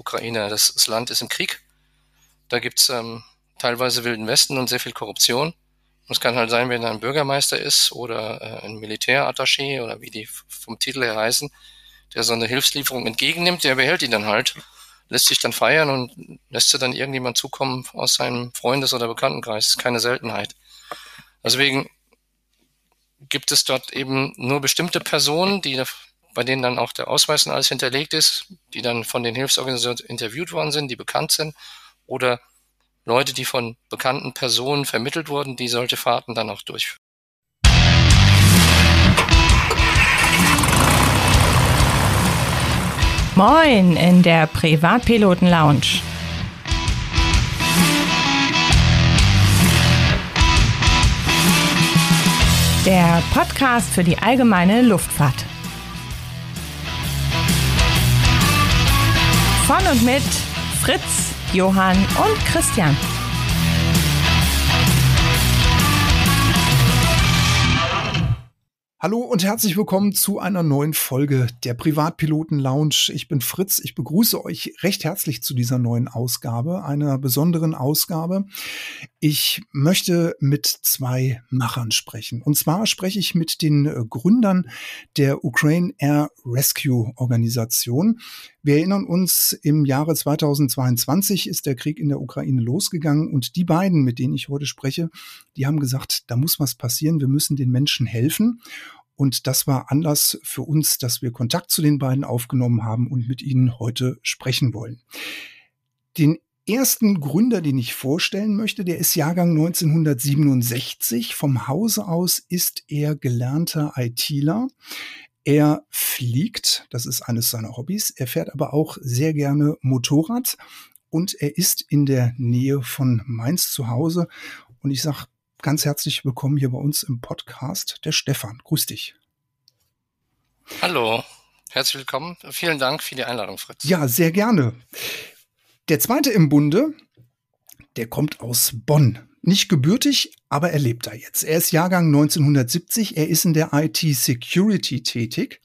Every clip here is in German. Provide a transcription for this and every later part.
Ukraine. Das, das Land ist im Krieg. Da gibt's ähm, teilweise Wilden Westen und sehr viel Korruption. Und es kann halt sein, wenn er ein Bürgermeister ist oder äh, ein Militärattaché oder wie die vom Titel her heißen, der so eine Hilfslieferung entgegennimmt, der behält ihn dann halt, lässt sich dann feiern und lässt sie dann irgendjemand zukommen aus seinem Freundes- oder Bekanntenkreis. Das ist keine Seltenheit. Deswegen gibt es dort eben nur bestimmte Personen, die, bei denen dann auch der Ausweis und alles hinterlegt ist, die dann von den Hilfsorganisationen interviewt worden sind, die bekannt sind, oder Leute, die von bekannten Personen vermittelt wurden, die solche Fahrten dann auch durchführen. Moin in der Privatpiloten Lounge. Der Podcast für die allgemeine Luftfahrt. Von und mit Fritz, Johann und Christian. Hallo und herzlich willkommen zu einer neuen Folge der Privatpiloten Lounge. Ich bin Fritz. Ich begrüße euch recht herzlich zu dieser neuen Ausgabe, einer besonderen Ausgabe. Ich möchte mit zwei Machern sprechen. Und zwar spreche ich mit den Gründern der Ukraine Air Rescue Organisation. Wir erinnern uns, im Jahre 2022 ist der Krieg in der Ukraine losgegangen und die beiden, mit denen ich heute spreche, die haben gesagt, da muss was passieren, wir müssen den Menschen helfen. Und das war Anlass für uns, dass wir Kontakt zu den beiden aufgenommen haben und mit ihnen heute sprechen wollen. Den ersten Gründer, den ich vorstellen möchte, der ist Jahrgang 1967. Vom Hause aus ist er gelernter ITler. Er fliegt, das ist eines seiner Hobbys. Er fährt aber auch sehr gerne Motorrad und er ist in der Nähe von Mainz zu Hause. Und ich sage ganz herzlich willkommen hier bei uns im Podcast, der Stefan. Grüß dich. Hallo, herzlich willkommen. Vielen Dank für die Einladung, Fritz. Ja, sehr gerne. Der zweite im Bunde, der kommt aus Bonn nicht gebürtig, aber er lebt da jetzt. Er ist Jahrgang 1970, er ist in der IT-Security tätig.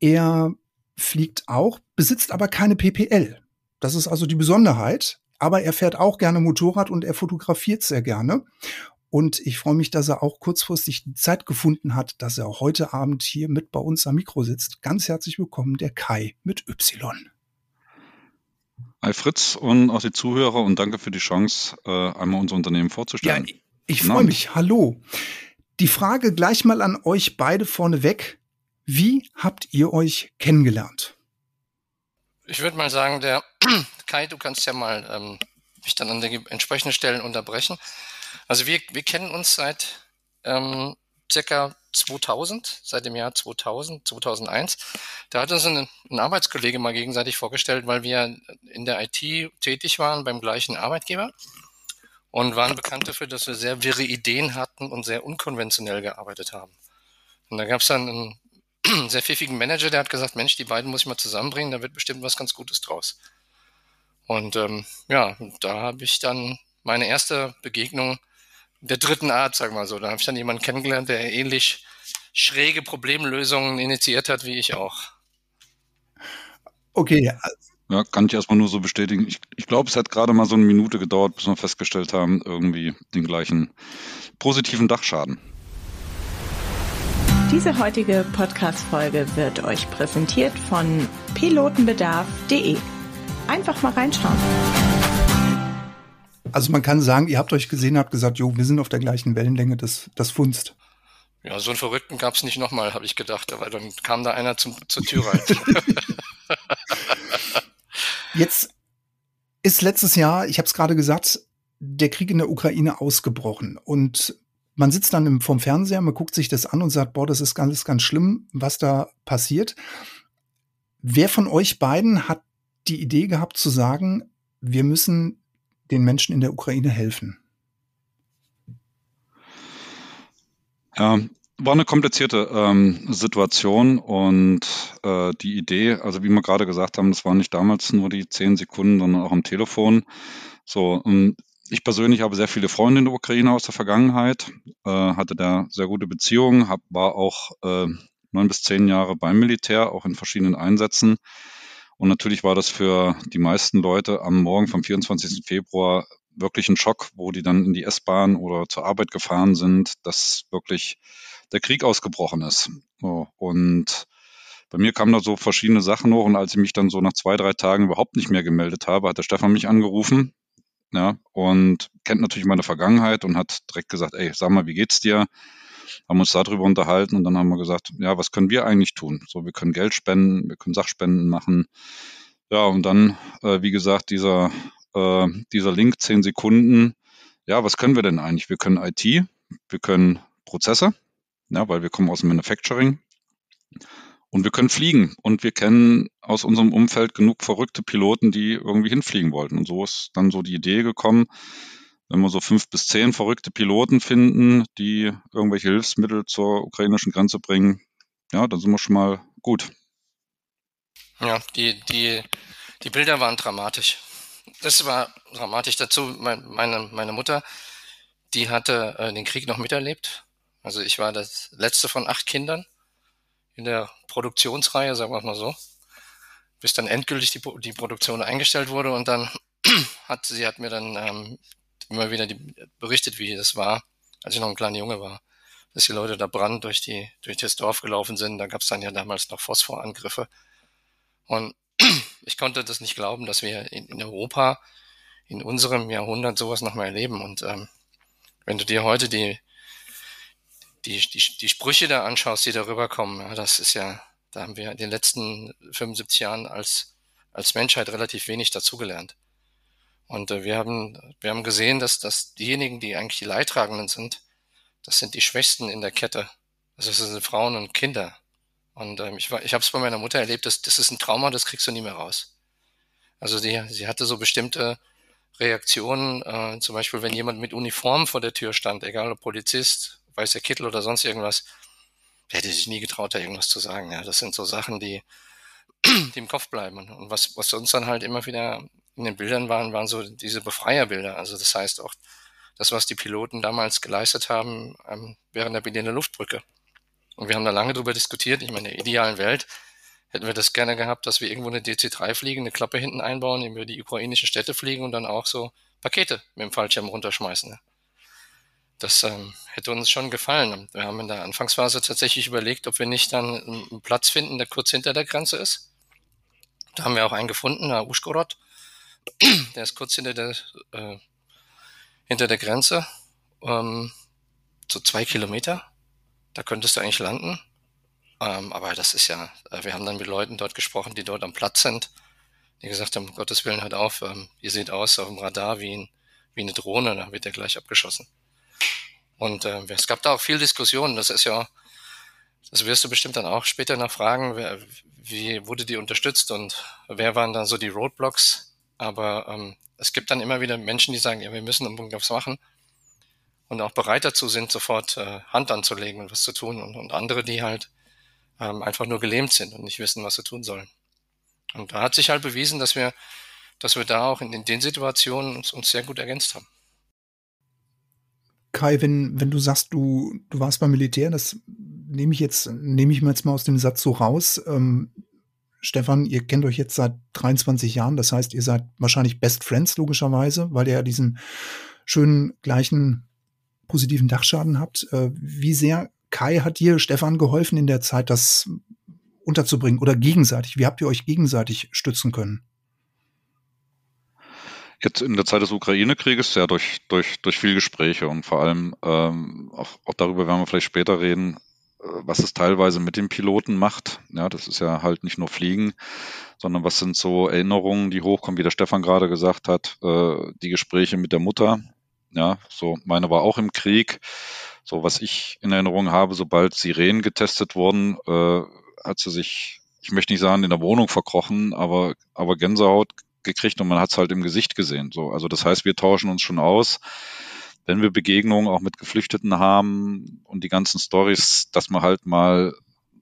Er fliegt auch, besitzt aber keine PPL. Das ist also die Besonderheit. Aber er fährt auch gerne Motorrad und er fotografiert sehr gerne. Und ich freue mich, dass er auch kurzfristig die Zeit gefunden hat, dass er auch heute Abend hier mit bei uns am Mikro sitzt. Ganz herzlich willkommen, der Kai mit Y. Hi Fritz und auch die Zuhörer und danke für die Chance, äh, einmal unser Unternehmen vorzustellen. Ja, ich freue mich. Hallo. Die Frage gleich mal an euch beide vorneweg. Wie habt ihr euch kennengelernt? Ich würde mal sagen, der Kai, du kannst ja mal ähm, mich dann an den entsprechenden Stellen unterbrechen. Also wir, wir kennen uns seit ähm, circa 2000, seit dem Jahr 2000, 2001. Da hat uns ein, ein Arbeitskollege mal gegenseitig vorgestellt, weil wir in der IT tätig waren beim gleichen Arbeitgeber und waren bekannt dafür, dass wir sehr wirre Ideen hatten und sehr unkonventionell gearbeitet haben. Und da gab es dann einen sehr pfiffigen Manager, der hat gesagt, Mensch, die beiden muss ich mal zusammenbringen, da wird bestimmt was ganz Gutes draus. Und ähm, ja, da habe ich dann meine erste Begegnung der dritten Art, sagen wir mal so. Da habe ich dann jemanden kennengelernt, der ähnlich schräge Problemlösungen initiiert hat wie ich auch. Okay. Ja, kann ich erstmal nur so bestätigen. Ich, ich glaube, es hat gerade mal so eine Minute gedauert, bis wir festgestellt haben, irgendwie den gleichen positiven Dachschaden. Diese heutige Podcast-Folge wird euch präsentiert von pilotenbedarf.de. Einfach mal reinschauen. Also man kann sagen, ihr habt euch gesehen, habt gesagt, jo, wir sind auf der gleichen Wellenlänge, das, das funzt. Ja, so einen Verrückten gab es nicht nochmal, habe ich gedacht, aber dann kam da einer zum, zur Tür rein. Jetzt ist letztes Jahr, ich habe es gerade gesagt, der Krieg in der Ukraine ausgebrochen und man sitzt dann im, vom Fernseher, man guckt sich das an und sagt, boah, das ist ganz, ganz schlimm, was da passiert. Wer von euch beiden hat die Idee gehabt zu sagen, wir müssen den Menschen in der Ukraine helfen? Ja, war eine komplizierte ähm, Situation und äh, die Idee, also wie wir gerade gesagt haben, das waren nicht damals nur die zehn Sekunden, sondern auch am Telefon. So, und ich persönlich habe sehr viele Freunde in der Ukraine aus der Vergangenheit, äh, hatte da sehr gute Beziehungen, hab, war auch äh, neun bis zehn Jahre beim Militär, auch in verschiedenen Einsätzen Und natürlich war das für die meisten Leute am Morgen vom 24. Februar wirklich ein Schock, wo die dann in die S-Bahn oder zur Arbeit gefahren sind, dass wirklich der Krieg ausgebrochen ist. Und bei mir kamen da so verschiedene Sachen hoch und als ich mich dann so nach zwei, drei Tagen überhaupt nicht mehr gemeldet habe, hat der Stefan mich angerufen ja, und kennt natürlich meine Vergangenheit und hat direkt gesagt, ey, sag mal, wie geht's dir? Haben uns darüber unterhalten und dann haben wir gesagt, ja, was können wir eigentlich tun? So, wir können Geld spenden, wir können Sachspenden machen. Ja, und dann, äh, wie gesagt, dieser, äh, dieser Link, zehn Sekunden. Ja, was können wir denn eigentlich? Wir können IT, wir können Prozesse, ja, weil wir kommen aus dem Manufacturing. Und wir können fliegen. Und wir kennen aus unserem Umfeld genug verrückte Piloten, die irgendwie hinfliegen wollten. Und so ist dann so die Idee gekommen, wenn wir so fünf bis zehn verrückte Piloten finden, die irgendwelche Hilfsmittel zur ukrainischen Grenze bringen, ja, dann sind wir schon mal gut. Ja, die, die, die Bilder waren dramatisch. Das war dramatisch dazu. Meine, meine Mutter, die hatte äh, den Krieg noch miterlebt. Also ich war das letzte von acht Kindern in der Produktionsreihe, sagen wir mal so, bis dann endgültig die, die Produktion eingestellt wurde und dann hat sie hat mir dann ähm, immer wieder die, berichtet, wie das war, als ich noch ein kleiner Junge war, dass die Leute da brand durch die durch das Dorf gelaufen sind. Da gab es dann ja damals noch Phosphorangriffe und ich konnte das nicht glauben, dass wir in, Europa in unserem Jahrhundert sowas noch mal erleben und ähm, wenn du dir heute die die, die, die Sprüche da anschaust, die darüber kommen, ja, das ist ja, da haben wir in den letzten 75 Jahren als, als Menschheit relativ wenig dazugelernt. Und äh, wir haben, wir haben gesehen, dass, dass diejenigen, die eigentlich die Leidtragenden sind, das sind die Schwächsten in der Kette. Also das sind Frauen und Kinder. Und ähm, ich, ich habe es bei meiner Mutter erlebt, dass, das ist ein Trauma, das kriegst du nie mehr raus. Also sie, sie hatte so bestimmte Reaktionen, äh, zum Beispiel wenn jemand mit Uniform vor der Tür stand, egal ob Polizist, weißer Kittel oder sonst irgendwas, hätte sich nie getraut, da irgendwas zu sagen. Ja, das sind so Sachen, die, die im Kopf bleiben. Und was, was uns dann halt immer wieder in den Bildern waren, waren so diese Befreierbilder. Also das heißt auch das, was die Piloten damals geleistet haben ähm, während der Berliner Luftbrücke. Und wir haben da lange drüber diskutiert. Ich meine, in der idealen Welt hätten wir das gerne gehabt, dass wir irgendwo eine DC-3 fliegen, eine Klappe hinten einbauen, über die ukrainischen Städte fliegen und dann auch so Pakete mit dem Fallschirm runterschmeißen. Ne? Das ähm, hätte uns schon gefallen. Wir haben in der Anfangsphase tatsächlich überlegt, ob wir nicht dann einen Platz finden, der kurz hinter der Grenze ist. Da haben wir auch einen gefunden, der Uschgorod. Der ist kurz hinter der, äh, hinter der Grenze, ähm, so zwei Kilometer. Da könntest du eigentlich landen. Ähm, aber das ist ja, äh, wir haben dann mit Leuten dort gesprochen, die dort am Platz sind, die gesagt haben, um Gottes Willen, hört auf, ähm, ihr seht aus auf dem Radar wie, ein, wie eine Drohne, dann wird der gleich abgeschossen. Und äh, es gab da auch viel Diskussion. Das ist ja, das wirst du bestimmt dann auch später noch fragen, wer, wie wurde die unterstützt und wer waren dann so die Roadblocks. Aber ähm, es gibt dann immer wieder Menschen, die sagen, ja, wir müssen unbedingt was machen und auch bereit dazu sind, sofort äh, Hand anzulegen und was zu tun. Und, und andere, die halt ähm, einfach nur gelähmt sind und nicht wissen, was sie tun sollen. Und da hat sich halt bewiesen, dass wir, dass wir da auch in, in den Situationen uns, uns sehr gut ergänzt haben. Kai, wenn, wenn du sagst, du, du warst beim Militär, das nehme ich jetzt, nehme ich mir jetzt mal aus dem Satz so raus. Ähm, Stefan, ihr kennt euch jetzt seit 23 Jahren, das heißt, ihr seid wahrscheinlich Best Friends logischerweise, weil ihr ja diesen schönen gleichen positiven Dachschaden habt. Äh, wie sehr, Kai, hat dir Stefan geholfen in der Zeit, das unterzubringen oder gegenseitig? Wie habt ihr euch gegenseitig stützen können? Jetzt in der Zeit des Ukraine-Krieges ja durch, durch, durch viel Gespräche und vor allem ähm, auch, auch darüber werden wir vielleicht später reden, äh, was es teilweise mit dem Piloten macht. Ja, das ist ja halt nicht nur Fliegen, sondern was sind so Erinnerungen, die hochkommen, wie der Stefan gerade gesagt hat, äh, die Gespräche mit der Mutter. Ja, so meine war auch im Krieg. So was ich in Erinnerung habe, sobald Sirenen getestet wurden, äh, hat sie sich, ich möchte nicht sagen, in der Wohnung verkrochen, aber, aber Gänsehaut gekriegt und man hat es halt im Gesicht gesehen. So, also das heißt, wir tauschen uns schon aus, wenn wir Begegnungen auch mit Geflüchteten haben und die ganzen Stories, dass man halt mal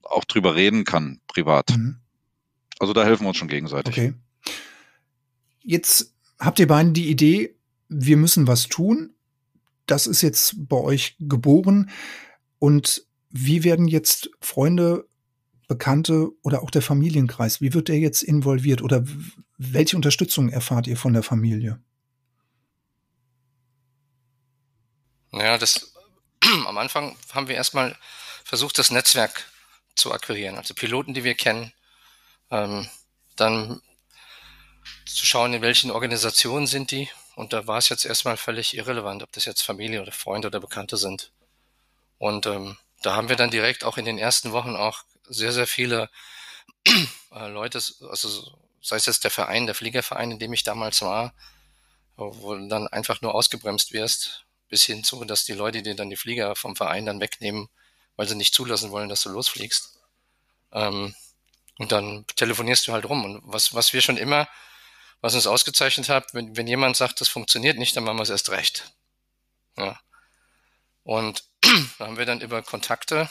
auch drüber reden kann, privat. Mhm. Also da helfen wir uns schon gegenseitig. Okay. Jetzt habt ihr beiden die Idee, wir müssen was tun. Das ist jetzt bei euch geboren. Und wie werden jetzt Freunde Bekannte oder auch der Familienkreis, wie wird der jetzt involviert oder welche Unterstützung erfahrt ihr von der Familie? Ja, das am Anfang haben wir erstmal versucht, das Netzwerk zu akquirieren, also Piloten, die wir kennen, ähm, dann zu schauen, in welchen Organisationen sind die. Und da war es jetzt erstmal völlig irrelevant, ob das jetzt Familie oder Freunde oder Bekannte sind. Und ähm, da haben wir dann direkt auch in den ersten Wochen auch sehr, sehr viele äh, Leute, also sei es jetzt der Verein, der Fliegerverein, in dem ich damals war, wo du dann einfach nur ausgebremst wirst, bis hin zu, dass die Leute dir dann die Flieger vom Verein dann wegnehmen, weil sie nicht zulassen wollen, dass du losfliegst. Ähm, und dann telefonierst du halt rum. Und was, was wir schon immer, was uns ausgezeichnet hat, wenn, wenn jemand sagt, das funktioniert nicht, dann machen wir es erst recht. Ja. Und da haben wir dann über Kontakte,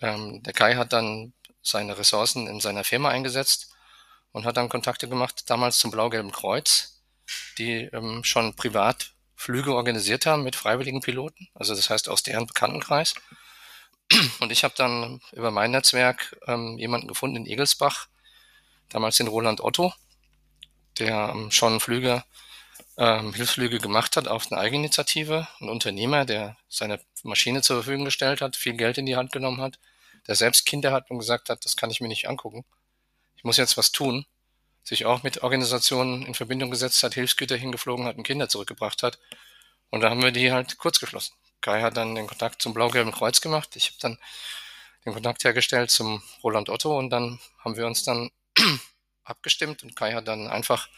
ähm, der Kai hat dann seine Ressourcen in seiner Firma eingesetzt und hat dann Kontakte gemacht, damals zum Blau-Gelben Kreuz, die ähm, schon privat Flüge organisiert haben mit freiwilligen Piloten, also das heißt aus deren Bekanntenkreis. Und ich habe dann über mein Netzwerk ähm, jemanden gefunden in Egelsbach, damals den Roland Otto, der ähm, schon Flüge, ähm, Hilfsflüge gemacht hat auf eine Eigeninitiative, ein Unternehmer, der seine Maschine zur Verfügung gestellt hat, viel Geld in die Hand genommen hat, der selbst Kinder hat und gesagt hat, das kann ich mir nicht angucken. Ich muss jetzt was tun. Sich auch mit Organisationen in Verbindung gesetzt hat, Hilfsgüter hingeflogen hat und Kinder zurückgebracht hat. Und da haben wir die halt kurz geschlossen. Kai hat dann den Kontakt zum Blau-Gelben Kreuz gemacht. Ich habe dann den Kontakt hergestellt zum Roland Otto und dann haben wir uns dann abgestimmt und Kai hat dann einfach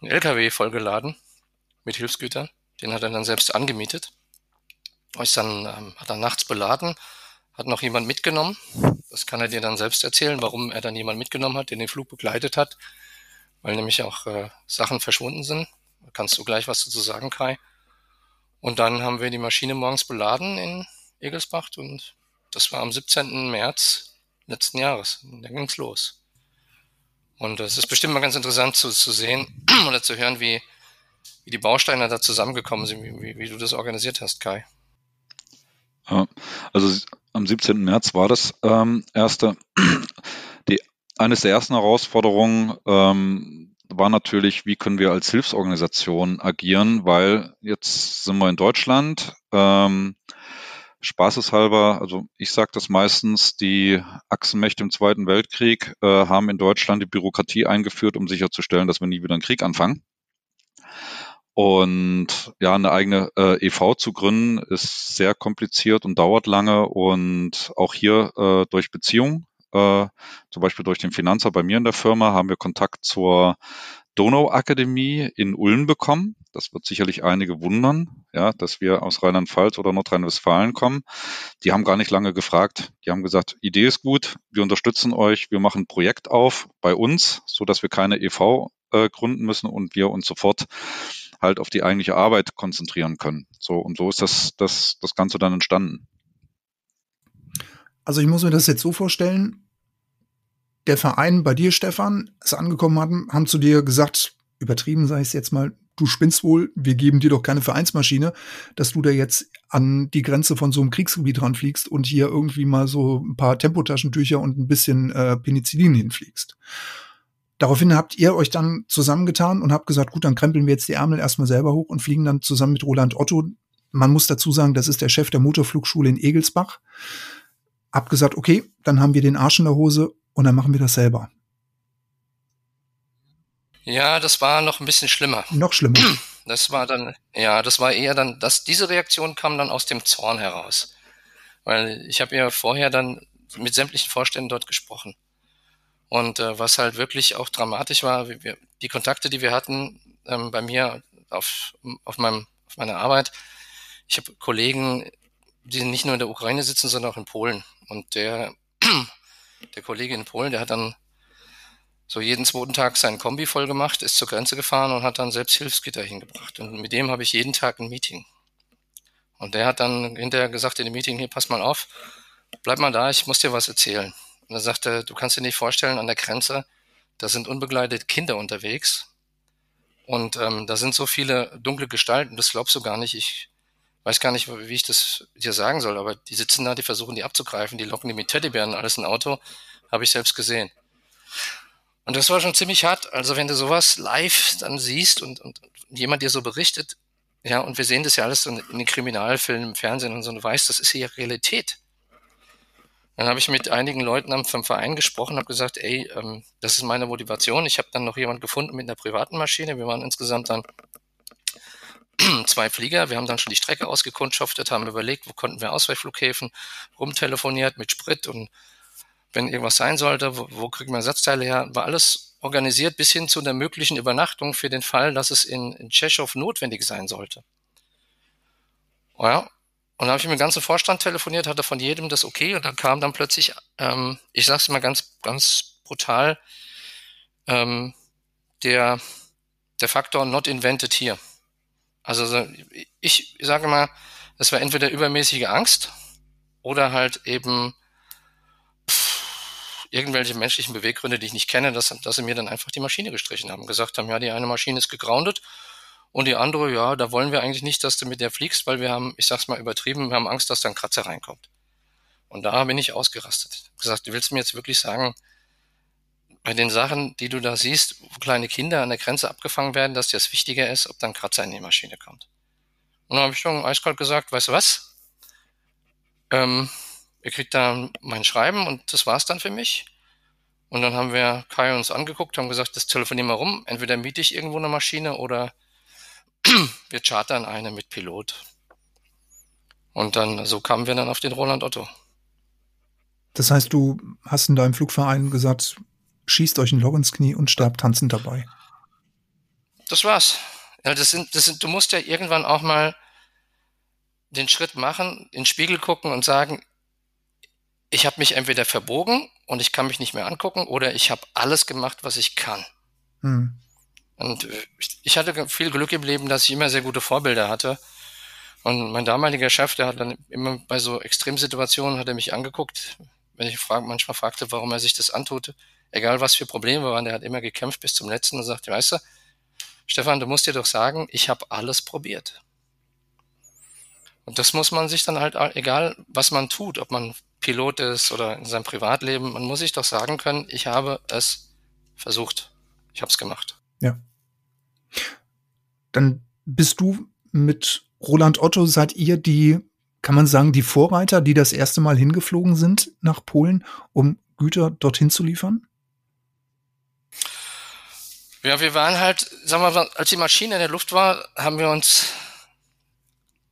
einen LKW vollgeladen mit Hilfsgütern. Den hat er dann selbst angemietet. Ist dann, ähm, hat dann nachts beladen, hat noch jemand mitgenommen. Das kann er dir dann selbst erzählen, warum er dann jemand mitgenommen hat, der den Flug begleitet hat, weil nämlich auch äh, Sachen verschwunden sind. Da kannst du gleich was dazu sagen, Kai. Und dann haben wir die Maschine morgens beladen in Egelsbach und das war am 17. März letzten Jahres. Und dann ging's los. Und es ist bestimmt mal ganz interessant zu, zu sehen oder zu hören, wie, wie die Bausteine da zusammengekommen sind, wie, wie, du das organisiert hast, Kai. Also am 17. März war das ähm, erste. Die, eines der ersten Herausforderungen ähm, war natürlich, wie können wir als Hilfsorganisation agieren, weil jetzt sind wir in Deutschland. Ähm, Spaßeshalber, also ich sage das meistens, die Achsenmächte im Zweiten Weltkrieg äh, haben in Deutschland die Bürokratie eingeführt, um sicherzustellen, dass wir nie wieder einen Krieg anfangen. Und ja, eine eigene äh, EV zu gründen, ist sehr kompliziert und dauert lange. Und auch hier äh, durch Beziehungen, äh, zum Beispiel durch den Finanzer bei mir in der Firma, haben wir Kontakt zur Donau-Akademie in Ulm bekommen. Das wird sicherlich einige wundern, ja, dass wir aus Rheinland-Pfalz oder Nordrhein-Westfalen kommen. Die haben gar nicht lange gefragt. Die haben gesagt, Idee ist gut, wir unterstützen euch, wir machen ein Projekt auf bei uns, so dass wir keine EV äh, gründen müssen und wir uns sofort halt auf die eigentliche Arbeit konzentrieren können. So und so ist das, das, das Ganze dann entstanden. Also ich muss mir das jetzt so vorstellen, der Verein bei dir, Stefan, ist angekommen haben, haben zu dir gesagt, übertrieben sei es jetzt mal, du spinnst wohl, wir geben dir doch keine Vereinsmaschine, dass du da jetzt an die Grenze von so einem Kriegsgebiet ranfliegst und hier irgendwie mal so ein paar Tempotaschentücher und ein bisschen äh, Penicillin hinfliegst. Daraufhin habt ihr euch dann zusammengetan und habt gesagt, gut, dann krempeln wir jetzt die Ärmel erstmal selber hoch und fliegen dann zusammen mit Roland Otto. Man muss dazu sagen, das ist der Chef der Motorflugschule in Egelsbach. Hab gesagt, okay, dann haben wir den Arsch in der Hose und dann machen wir das selber. Ja, das war noch ein bisschen schlimmer. Noch schlimmer. Das war dann, ja, das war eher dann, dass diese Reaktion kam dann aus dem Zorn heraus. Weil ich habe ja vorher dann mit sämtlichen Vorständen dort gesprochen. Und äh, was halt wirklich auch dramatisch war, wir, die Kontakte, die wir hatten ähm, bei mir auf, auf, meinem, auf meiner Arbeit, ich habe Kollegen, die nicht nur in der Ukraine sitzen, sondern auch in Polen. Und der, der Kollege in Polen, der hat dann so jeden zweiten Tag sein Kombi voll gemacht, ist zur Grenze gefahren und hat dann selbst Hilfsgitter hingebracht. Und mit dem habe ich jeden Tag ein Meeting. Und der hat dann hinterher gesagt in dem Meeting, hier, pass mal auf, bleib mal da, ich muss dir was erzählen. Und er sagte, du kannst dir nicht vorstellen, an der Grenze, da sind unbegleitete Kinder unterwegs. Und ähm, da sind so viele dunkle Gestalten, das glaubst du gar nicht. Ich weiß gar nicht, wie ich das dir sagen soll, aber die sitzen da, die versuchen die abzugreifen, die locken die mit Teddybären alles in Auto Habe ich selbst gesehen. Und das war schon ziemlich hart. Also wenn du sowas live dann siehst und, und jemand dir so berichtet, ja, und wir sehen das ja alles so in den Kriminalfilmen, im Fernsehen und so, und du weißt, das ist hier Realität. Dann habe ich mit einigen Leuten vom Verein gesprochen, habe gesagt, ey, ähm, das ist meine Motivation. Ich habe dann noch jemand gefunden mit einer privaten Maschine. Wir waren insgesamt dann zwei Flieger. Wir haben dann schon die Strecke ausgekundschaftet, haben überlegt, wo konnten wir Ausweichflughäfen, rumtelefoniert mit Sprit und wenn irgendwas sein sollte, wo, wo kriegen wir Ersatzteile her, war alles organisiert bis hin zu einer möglichen Übernachtung für den Fall, dass es in, in Tschechow notwendig sein sollte. Ja, und dann habe ich mit dem ganzen Vorstand telefoniert, hatte von jedem das okay und dann kam dann plötzlich, ähm, ich sag's mal ganz, ganz brutal, ähm, der, der Faktor not invented here. Also ich sage mal, es war entweder übermäßige Angst oder halt eben irgendwelche menschlichen Beweggründe, die ich nicht kenne, dass, dass sie mir dann einfach die Maschine gestrichen haben. Gesagt haben, ja, die eine Maschine ist gegroundet und die andere, ja, da wollen wir eigentlich nicht, dass du mit der fliegst, weil wir haben, ich sag's mal übertrieben, wir haben Angst, dass da ein Kratzer reinkommt. Und da bin ich ausgerastet. Gesagt, du willst mir jetzt wirklich sagen, bei den Sachen, die du da siehst, wo kleine Kinder an der Grenze abgefangen werden, dass dir das wichtiger ist, ob da ein Kratzer in die Maschine kommt. Und dann habe ich schon eiskalt gesagt, weißt du was? Ähm, ihr kriegt da mein Schreiben und das war's dann für mich. Und dann haben wir Kai uns angeguckt, haben gesagt, das telefonieren wir rum. Entweder miete ich irgendwo eine Maschine oder wir chartern eine mit Pilot. Und dann, so kamen wir dann auf den Roland Otto. Das heißt, du hast in deinem Flugverein gesagt, schießt euch ein Loch ins Knie und sterbt tanzend dabei. Das war's. Ja, das sind, das sind, du musst ja irgendwann auch mal den Schritt machen, in den Spiegel gucken und sagen, ich habe mich entweder verbogen und ich kann mich nicht mehr angucken oder ich habe alles gemacht, was ich kann. Hm. Und ich hatte viel Glück im Leben, dass ich immer sehr gute Vorbilder hatte. Und mein damaliger Chef, der hat dann immer bei so Extremsituationen hat er mich angeguckt, wenn ich frag, manchmal fragte, warum er sich das antut. Egal was für Probleme waren, der hat immer gekämpft bis zum letzten und sagte, weißt du, Stefan, du musst dir doch sagen, ich habe alles probiert. Und das muss man sich dann halt, egal was man tut, ob man Pilot ist oder in seinem Privatleben, man muss sich doch sagen können, ich habe es versucht. Ich habe es gemacht. Ja. Dann bist du mit Roland Otto, seid ihr die, kann man sagen, die Vorreiter, die das erste Mal hingeflogen sind nach Polen, um Güter dorthin zu liefern? Ja, wir waren halt, sagen wir mal, als die Maschine in der Luft war, haben wir uns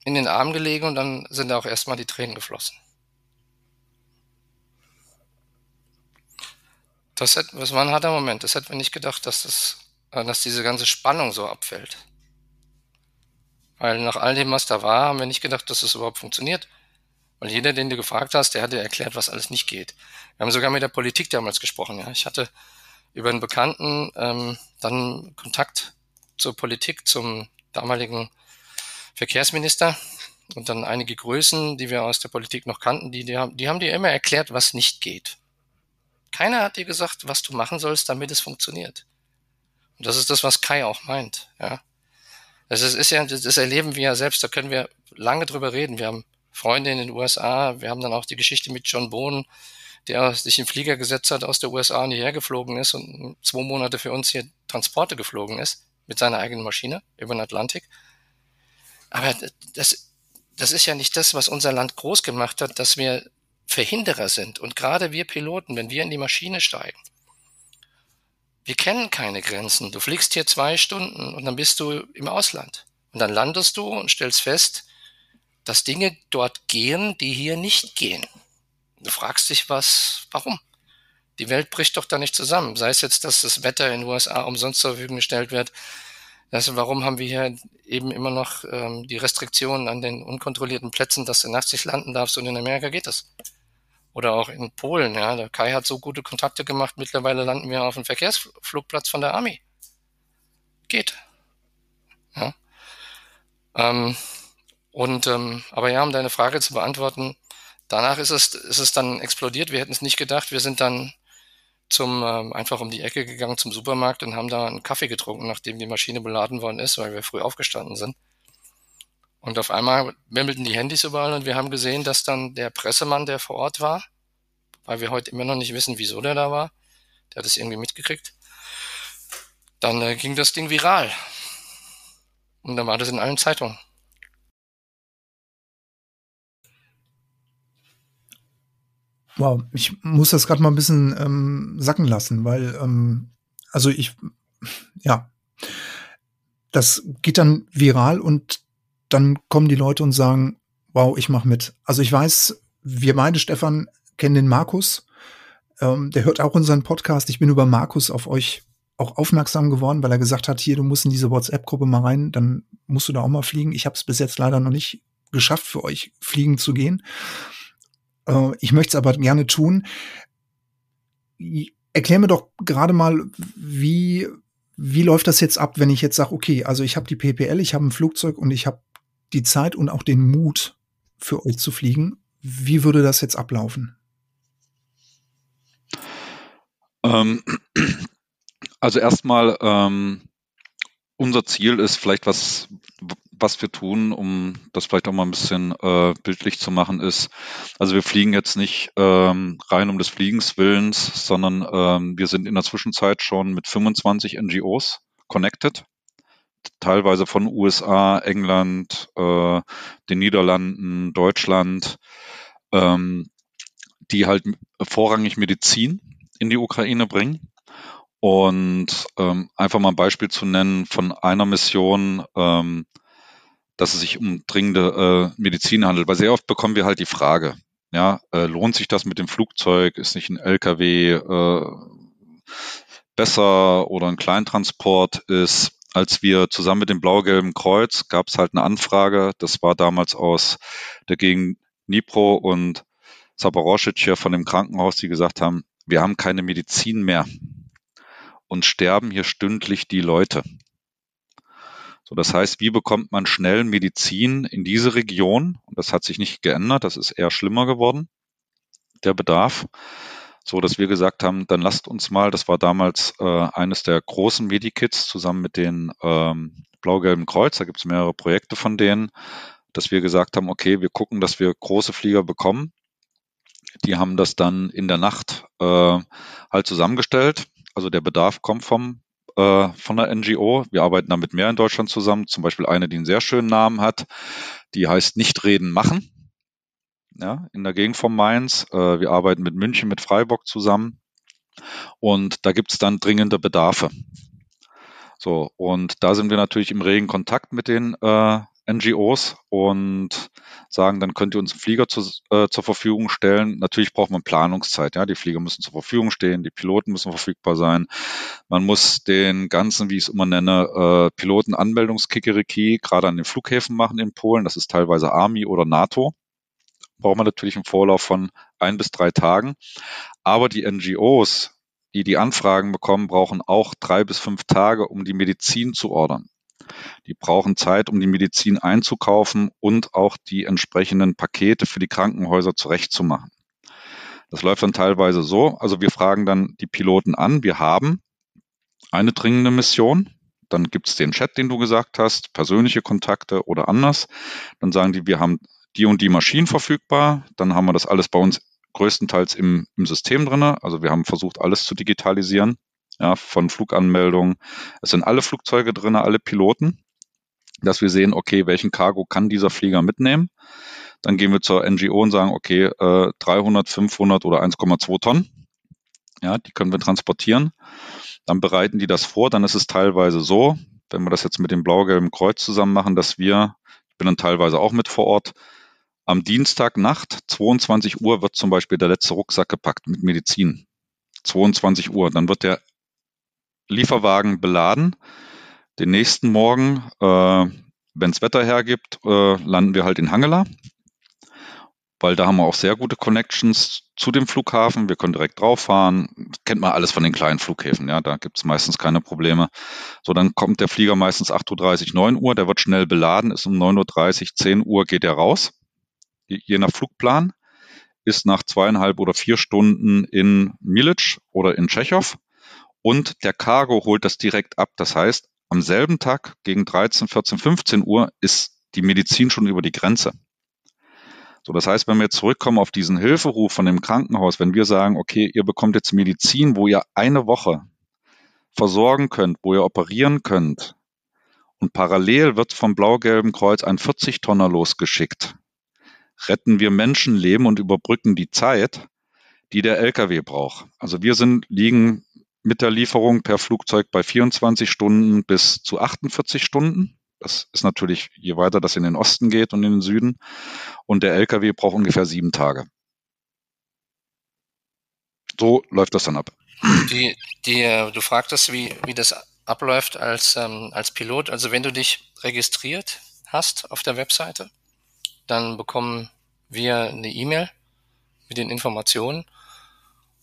in den Arm gelegen und dann sind da auch erstmal die Tränen geflossen. Das, hat, das war ein harter Moment. Das hätten wir nicht gedacht, dass, das, äh, dass diese ganze Spannung so abfällt. Weil nach all dem, was da war, haben wir nicht gedacht, dass das überhaupt funktioniert. Weil jeder, den du gefragt hast, der hat dir erklärt, was alles nicht geht. Wir haben sogar mit der Politik damals gesprochen. Ja. Ich hatte über einen Bekannten ähm, dann Kontakt zur Politik, zum damaligen Verkehrsminister und dann einige Größen, die wir aus der Politik noch kannten, die, die, haben, die haben dir immer erklärt, was nicht geht. Keiner hat dir gesagt, was du machen sollst, damit es funktioniert. Und das ist das, was Kai auch meint. Ja. Das ist, ist ja, das erleben wir ja selbst, da können wir lange drüber reden. Wir haben Freunde in den USA, wir haben dann auch die Geschichte mit John Bohn, der sich in Flieger gesetzt hat, aus der USA hierher geflogen ist und zwei Monate für uns hier Transporte geflogen ist mit seiner eigenen Maschine über den Atlantik. Aber das, das ist ja nicht das, was unser Land groß gemacht hat, dass wir Verhinderer sind. Und gerade wir Piloten, wenn wir in die Maschine steigen, wir kennen keine Grenzen. Du fliegst hier zwei Stunden und dann bist du im Ausland. Und dann landest du und stellst fest, dass Dinge dort gehen, die hier nicht gehen. Du fragst dich was, warum? Die Welt bricht doch da nicht zusammen. Sei es jetzt, dass das Wetter in den USA umsonst zur Verfügung gestellt wird. Also warum haben wir hier eben immer noch ähm, die Restriktionen an den unkontrollierten Plätzen, dass du nachts nicht landen darfst und in Amerika geht das? Oder auch in Polen, ja. Der Kai hat so gute Kontakte gemacht. Mittlerweile landen wir auf dem Verkehrsflugplatz von der Army. Geht. Ja. Ähm, und ähm, aber ja, um deine Frage zu beantworten, danach ist es, ist es dann explodiert. Wir hätten es nicht gedacht. Wir sind dann zum ähm, einfach um die Ecke gegangen zum Supermarkt und haben da einen Kaffee getrunken, nachdem die Maschine beladen worden ist, weil wir früh aufgestanden sind. Und auf einmal wimmelten die Handys überall und wir haben gesehen, dass dann der Pressemann, der vor Ort war, weil wir heute immer noch nicht wissen, wieso der da war. Der hat es irgendwie mitgekriegt. Dann äh, ging das Ding viral. Und dann war das in allen Zeitungen. Wow, ich muss das gerade mal ein bisschen ähm, sacken lassen, weil, ähm, also ich, ja, das geht dann viral und dann kommen die Leute und sagen, wow, ich mach mit. Also ich weiß, wir beide, Stefan, kennen den Markus. Ähm, der hört auch unseren Podcast. Ich bin über Markus auf euch auch aufmerksam geworden, weil er gesagt hat, hier, du musst in diese WhatsApp-Gruppe mal rein, dann musst du da auch mal fliegen. Ich habe es bis jetzt leider noch nicht geschafft, für euch fliegen zu gehen. Äh, ich möchte es aber gerne tun. Erklär mir doch gerade mal, wie, wie läuft das jetzt ab, wenn ich jetzt sage, okay, also ich habe die PPL, ich habe ein Flugzeug und ich habe die Zeit und auch den Mut, für euch zu fliegen. Wie würde das jetzt ablaufen? Ähm, also erstmal, ähm, unser Ziel ist vielleicht was, was wir tun, um das vielleicht auch mal ein bisschen äh, bildlich zu machen, ist, also wir fliegen jetzt nicht ähm, rein um des Fliegens Willens, sondern ähm, wir sind in der Zwischenzeit schon mit 25 NGOs connected, teilweise von USA, England, äh, den Niederlanden, Deutschland, ähm, die halt vorrangig Medizin in die Ukraine bringen. Und ähm, einfach mal ein Beispiel zu nennen von einer Mission, ähm, dass es sich um dringende äh, Medizin handelt. Weil sehr oft bekommen wir halt die Frage, ja, äh, lohnt sich das mit dem Flugzeug? Ist nicht ein LKW äh, besser oder ein Kleintransport ist? Als wir zusammen mit dem Blau-Gelben Kreuz gab es halt eine Anfrage, das war damals aus der Gegend Dnipro und Zaporozhye hier von dem Krankenhaus, die gesagt haben, wir haben keine Medizin mehr und sterben hier stündlich die Leute. So, das heißt, wie bekommt man schnell Medizin in diese Region? Und das hat sich nicht geändert, das ist eher schlimmer geworden, der Bedarf. So, dass wir gesagt haben, dann lasst uns mal, das war damals äh, eines der großen Medikits zusammen mit den ähm, Blau-Gelben Kreuz, da gibt es mehrere Projekte von denen, dass wir gesagt haben, okay, wir gucken, dass wir große Flieger bekommen. Die haben das dann in der Nacht äh, halt zusammengestellt also der Bedarf kommt vom äh, von der NGO. Wir arbeiten damit mehr in Deutschland zusammen. Zum Beispiel eine, die einen sehr schönen Namen hat. Die heißt Nicht reden, machen. Ja, in der Gegend von Mainz. Äh, wir arbeiten mit München, mit Freiburg zusammen. Und da gibt es dann dringende Bedarfe. So, und da sind wir natürlich im regen Kontakt mit den äh, NGOs und sagen, dann könnt ihr uns einen Flieger zu, äh, zur Verfügung stellen. Natürlich braucht man Planungszeit. Ja, die Flieger müssen zur Verfügung stehen, die Piloten müssen verfügbar sein. Man muss den ganzen, wie ich es immer nenne, äh, Pilotenanmeldungskikeriki gerade an den Flughäfen machen in Polen. Das ist teilweise Army oder NATO. Braucht man natürlich einen Vorlauf von ein bis drei Tagen. Aber die NGOs, die die Anfragen bekommen, brauchen auch drei bis fünf Tage, um die Medizin zu ordern. Die brauchen Zeit, um die Medizin einzukaufen und auch die entsprechenden Pakete für die Krankenhäuser zurechtzumachen. Das läuft dann teilweise so, also wir fragen dann die Piloten an, wir haben eine dringende Mission, dann gibt es den Chat, den du gesagt hast, persönliche Kontakte oder anders. Dann sagen die, wir haben die und die Maschinen verfügbar, dann haben wir das alles bei uns größtenteils im, im System drin. Also wir haben versucht, alles zu digitalisieren ja, von Fluganmeldungen. Es sind alle Flugzeuge drin, alle Piloten, dass wir sehen, okay, welchen Cargo kann dieser Flieger mitnehmen. Dann gehen wir zur NGO und sagen, okay, äh, 300, 500 oder 1,2 Tonnen. Ja, die können wir transportieren. Dann bereiten die das vor. Dann ist es teilweise so, wenn wir das jetzt mit dem blau-gelben Kreuz zusammen machen, dass wir, ich bin dann teilweise auch mit vor Ort, am Dienstagnacht, 22 Uhr, wird zum Beispiel der letzte Rucksack gepackt mit Medizin. 22 Uhr. Dann wird der Lieferwagen beladen. Den nächsten Morgen, äh, wenn es Wetter hergibt, äh, landen wir halt in Hangela, weil da haben wir auch sehr gute Connections zu dem Flughafen. Wir können direkt drauf fahren. Kennt man alles von den kleinen Flughäfen, ja, da gibt es meistens keine Probleme. So, dann kommt der Flieger meistens 8.30 Uhr, 9 Uhr, der wird schnell beladen, ist um 9.30 Uhr, 10 Uhr geht er raus, je nach Flugplan, ist nach zweieinhalb oder vier Stunden in Milic oder in Tschechow und der Cargo holt das direkt ab. Das heißt, am selben Tag gegen 13, 14, 15 Uhr ist die Medizin schon über die Grenze. So, das heißt, wenn wir zurückkommen auf diesen Hilferuf von dem Krankenhaus, wenn wir sagen, okay, ihr bekommt jetzt Medizin, wo ihr eine Woche versorgen könnt, wo ihr operieren könnt, und parallel wird vom Blau-Gelben Kreuz ein 40-Tonner losgeschickt, retten wir Menschenleben und überbrücken die Zeit, die der LKW braucht. Also wir sind, liegen mit der Lieferung per Flugzeug bei 24 Stunden bis zu 48 Stunden. Das ist natürlich, je weiter das in den Osten geht und in den Süden. Und der LKW braucht ungefähr sieben Tage. So läuft das dann ab. Die, die, du fragtest, wie, wie das abläuft als, ähm, als Pilot. Also wenn du dich registriert hast auf der Webseite, dann bekommen wir eine E-Mail mit den Informationen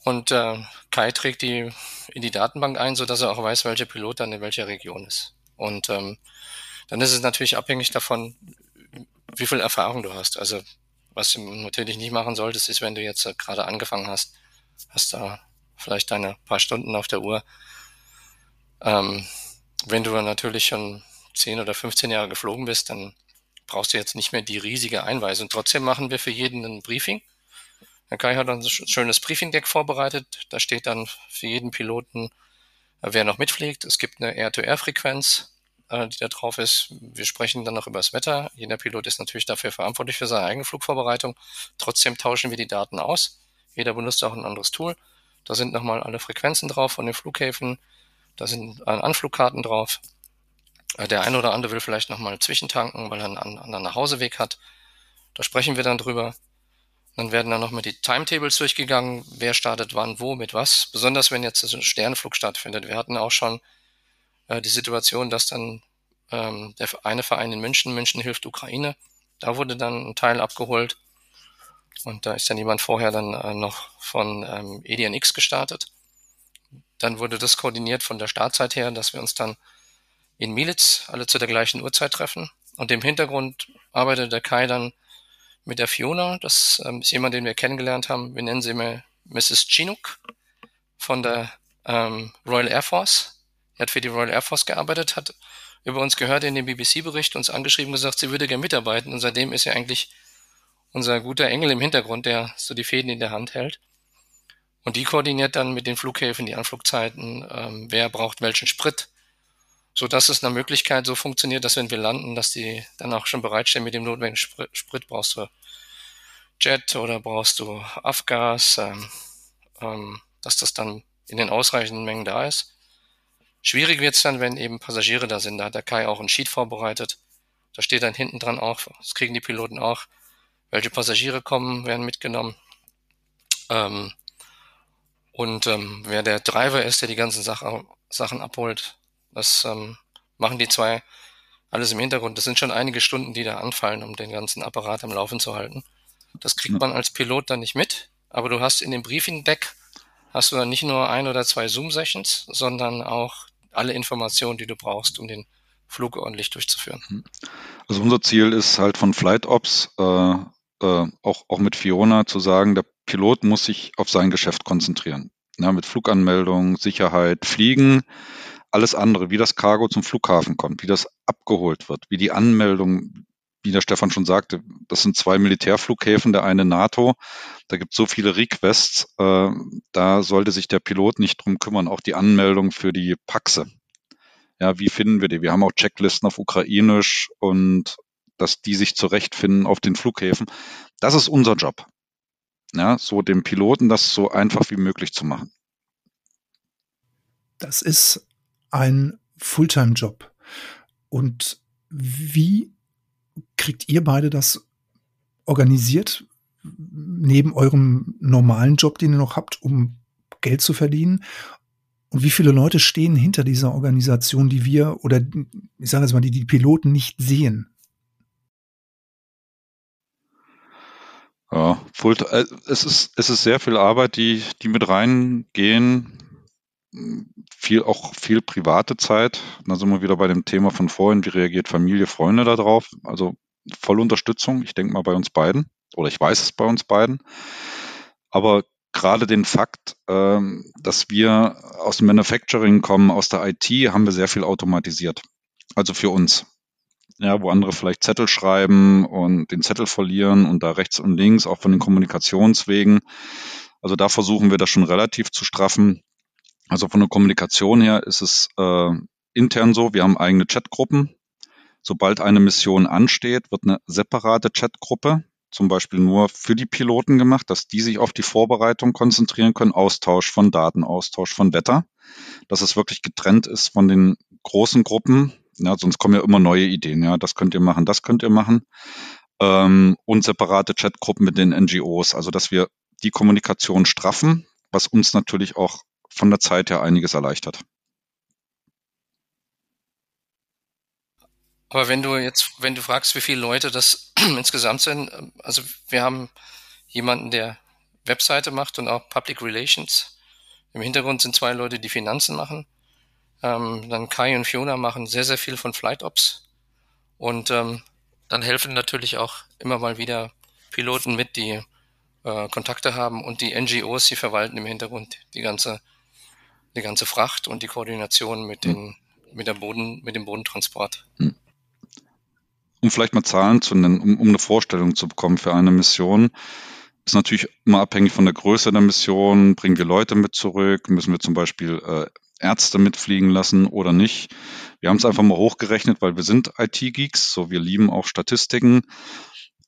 und äh, Kai trägt die in die Datenbank ein, so dass er auch weiß, welcher Pilot dann in welcher Region ist. Und ähm, dann ist es natürlich abhängig davon, wie viel Erfahrung du hast. Also was du natürlich nicht machen solltest, ist, wenn du jetzt äh, gerade angefangen hast, hast da vielleicht deine paar Stunden auf der Uhr. Ähm, wenn du natürlich schon 10 oder 15 Jahre geflogen bist, dann brauchst du jetzt nicht mehr die riesige Einweisung. Trotzdem machen wir für jeden ein Briefing Herr Kai hat ein schönes Briefing-Deck vorbereitet. Da steht dann für jeden Piloten, äh, wer noch mitfliegt. Es gibt eine Air-to-Air-Frequenz, äh, die da drauf ist. Wir sprechen dann noch über das Wetter. Jeder Pilot ist natürlich dafür verantwortlich für seine eigene Flugvorbereitung. Trotzdem tauschen wir die Daten aus. Jeder benutzt auch ein anderes Tool. Da sind nochmal alle Frequenzen drauf von den Flughäfen. Da sind Anflugkarten drauf. Äh, der eine oder andere will vielleicht nochmal zwischentanken, weil er einen anderen Nachhauseweg hat. Da sprechen wir dann drüber. Dann werden dann nochmal die Timetables durchgegangen, wer startet wann, wo, mit was. Besonders wenn jetzt so ein Sternflug stattfindet. Wir hatten auch schon äh, die Situation, dass dann ähm, der eine Verein in München, München hilft Ukraine, da wurde dann ein Teil abgeholt. Und da ist dann jemand vorher dann äh, noch von ähm, EDNX gestartet. Dann wurde das koordiniert von der Startzeit her, dass wir uns dann in Militz alle zu der gleichen Uhrzeit treffen. Und im Hintergrund arbeitet der Kai dann mit der Fiona. Das ähm, ist jemand, den wir kennengelernt haben. Wir nennen sie mal Mrs. Chinook von der ähm, Royal Air Force. Die hat für die Royal Air Force gearbeitet, hat über uns gehört in dem BBC-Bericht, uns angeschrieben, gesagt, sie würde gerne mitarbeiten. Und seitdem ist sie eigentlich unser guter Engel im Hintergrund, der so die Fäden in der Hand hält. Und die koordiniert dann mit den Flughäfen die Anflugzeiten, ähm, wer braucht welchen Sprit, so dass es eine Möglichkeit so funktioniert, dass wenn wir landen, dass die dann auch schon bereitstehen mit dem notwendigen Sprit. Sprit brauchst du Jet oder brauchst du Afgas, ähm, ähm, dass das dann in den ausreichenden Mengen da ist. Schwierig wird es dann, wenn eben Passagiere da sind. Da hat der Kai auch ein Sheet vorbereitet. Da steht dann hinten dran auch, das kriegen die Piloten auch, welche Passagiere kommen, werden mitgenommen. Ähm, und ähm, wer der Driver ist, der die ganzen Sache, Sachen abholt, das ähm, machen die zwei alles im Hintergrund. Das sind schon einige Stunden, die da anfallen, um den ganzen Apparat am Laufen zu halten. Das kriegt man als Pilot dann nicht mit, aber du hast in dem Briefing-Deck hast du dann nicht nur ein oder zwei Zoom-Sessions, sondern auch alle Informationen, die du brauchst, um den Flug ordentlich durchzuführen. Mhm. Also unser Ziel ist halt von Flight Ops äh, äh, auch, auch mit Fiona zu sagen, der Pilot muss sich auf sein Geschäft konzentrieren. Ja, mit Fluganmeldung, Sicherheit, Fliegen alles andere, wie das Cargo zum Flughafen kommt, wie das abgeholt wird, wie die Anmeldung, wie der Stefan schon sagte, das sind zwei Militärflughäfen, der eine NATO. Da gibt es so viele Requests, äh, da sollte sich der Pilot nicht drum kümmern. Auch die Anmeldung für die Paxe. Ja, wie finden wir die? Wir haben auch Checklisten auf Ukrainisch und dass die sich zurechtfinden auf den Flughäfen. Das ist unser Job. Ja, so dem Piloten das so einfach wie möglich zu machen. Das ist ein Fulltime-Job. Und wie kriegt ihr beide das organisiert neben eurem normalen Job, den ihr noch habt, um Geld zu verdienen? Und wie viele Leute stehen hinter dieser Organisation, die wir oder ich sage jetzt mal, die die Piloten nicht sehen? Ja, äh, es ist, es ist sehr viel Arbeit, die, die mit reingehen viel, auch viel private Zeit. Da sind wir wieder bei dem Thema von vorhin, wie reagiert Familie, Freunde darauf. Also voll Unterstützung, ich denke mal bei uns beiden, oder ich weiß es bei uns beiden. Aber gerade den Fakt, ähm, dass wir aus dem Manufacturing kommen, aus der IT, haben wir sehr viel automatisiert. Also für uns. ja, wo andere vielleicht Zettel schreiben und den Zettel verlieren und da rechts und links, auch von den Kommunikationswegen. Also da versuchen wir das schon relativ zu straffen. Also von der Kommunikation her ist es äh, intern so, wir haben eigene Chatgruppen. Sobald eine Mission ansteht, wird eine separate Chatgruppe zum Beispiel nur für die Piloten gemacht, dass die sich auf die Vorbereitung konzentrieren können, Austausch von Daten, Austausch von Wetter, dass es wirklich getrennt ist von den großen Gruppen. Ja, sonst kommen ja immer neue Ideen. Ja, das könnt ihr machen, das könnt ihr machen. Ähm, und separate Chatgruppen mit den NGOs, also dass wir die Kommunikation straffen, was uns natürlich auch von der Zeit her einiges erleichtert. Aber wenn du jetzt, wenn du fragst, wie viele Leute das insgesamt sind, also wir haben jemanden, der Webseite macht und auch Public Relations. Im Hintergrund sind zwei Leute, die Finanzen machen. Ähm, dann Kai und Fiona machen sehr, sehr viel von Flight Ops. Und ähm, dann helfen natürlich auch immer mal wieder Piloten mit, die äh, Kontakte haben und die NGOs, die verwalten im Hintergrund die ganze, die ganze Fracht und die Koordination mit den, mit der Boden, mit dem Bodentransport. Hm um vielleicht mal Zahlen zu nennen, um, um eine Vorstellung zu bekommen für eine Mission, ist natürlich immer abhängig von der Größe der Mission. Bringen wir Leute mit zurück? Müssen wir zum Beispiel äh, Ärzte mitfliegen lassen oder nicht? Wir haben es einfach mal hochgerechnet, weil wir sind IT-Geeks, so wir lieben auch Statistiken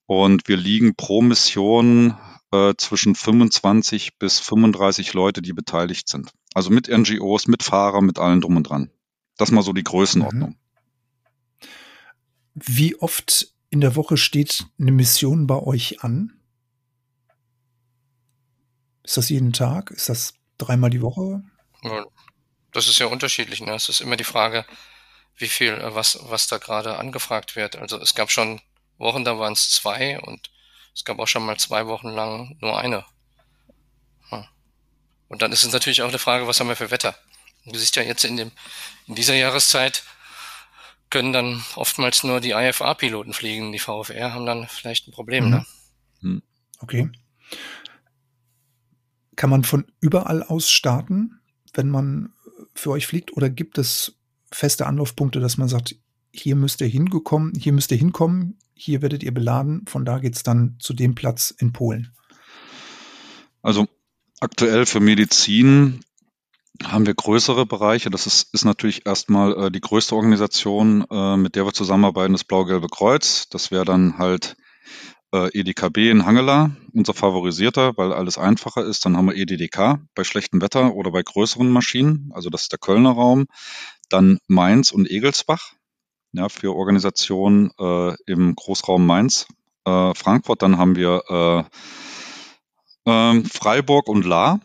und wir liegen pro Mission äh, zwischen 25 bis 35 Leute, die beteiligt sind. Also mit NGOs, mit Fahrern, mit allen drum und dran. Das mal so die Größenordnung. Mhm. Wie oft in der Woche steht eine Mission bei euch an? Ist das jeden Tag? Ist das dreimal die Woche? Das ist ja unterschiedlich. Ne? Es ist immer die Frage, wie viel, äh, was, was da gerade angefragt wird. Also es gab schon Wochen, da waren es zwei und es gab auch schon mal zwei Wochen lang nur eine. Und dann ist es natürlich auch eine Frage, was haben wir für Wetter? Du siehst ja jetzt in dem, in dieser Jahreszeit, können dann oftmals nur die IFA-Piloten fliegen. Die VFR haben dann vielleicht ein Problem. Mhm. Ne? Okay. Kann man von überall aus starten, wenn man für euch fliegt? Oder gibt es feste Anlaufpunkte, dass man sagt, hier müsst ihr hingekommen, hier müsst ihr hinkommen, hier werdet ihr beladen, von da geht es dann zu dem Platz in Polen? Also aktuell für Medizin haben wir größere Bereiche. Das ist, ist natürlich erstmal äh, die größte Organisation, äh, mit der wir zusammenarbeiten, das Blau-Gelbe Kreuz. Das wäre dann halt äh, EDKB in Hangela, unser favorisierter, weil alles einfacher ist. Dann haben wir EDDK bei schlechtem Wetter oder bei größeren Maschinen. Also das ist der Kölner Raum. Dann Mainz und Egelsbach ja, für Organisationen äh, im Großraum Mainz. Äh, Frankfurt, dann haben wir äh, äh, Freiburg und La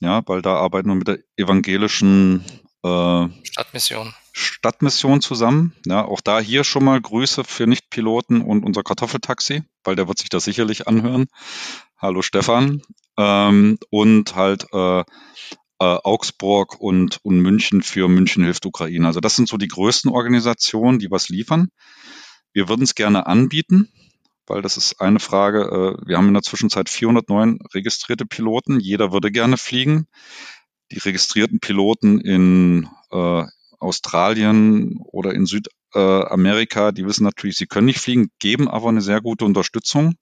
ja, weil da arbeiten wir mit der evangelischen äh, Stadtmission. Stadtmission zusammen. Ja, auch da hier schon mal Grüße für Nichtpiloten und unser Kartoffeltaxi, weil der wird sich das sicherlich anhören. Hallo Stefan. Ähm, und halt äh, äh, Augsburg und, und München für München hilft Ukraine. Also das sind so die größten Organisationen, die was liefern. Wir würden es gerne anbieten weil das ist eine Frage. Äh, wir haben in der Zwischenzeit 409 registrierte Piloten. Jeder würde gerne fliegen. Die registrierten Piloten in äh, Australien oder in Südamerika, die wissen natürlich, sie können nicht fliegen, geben aber eine sehr gute Unterstützung.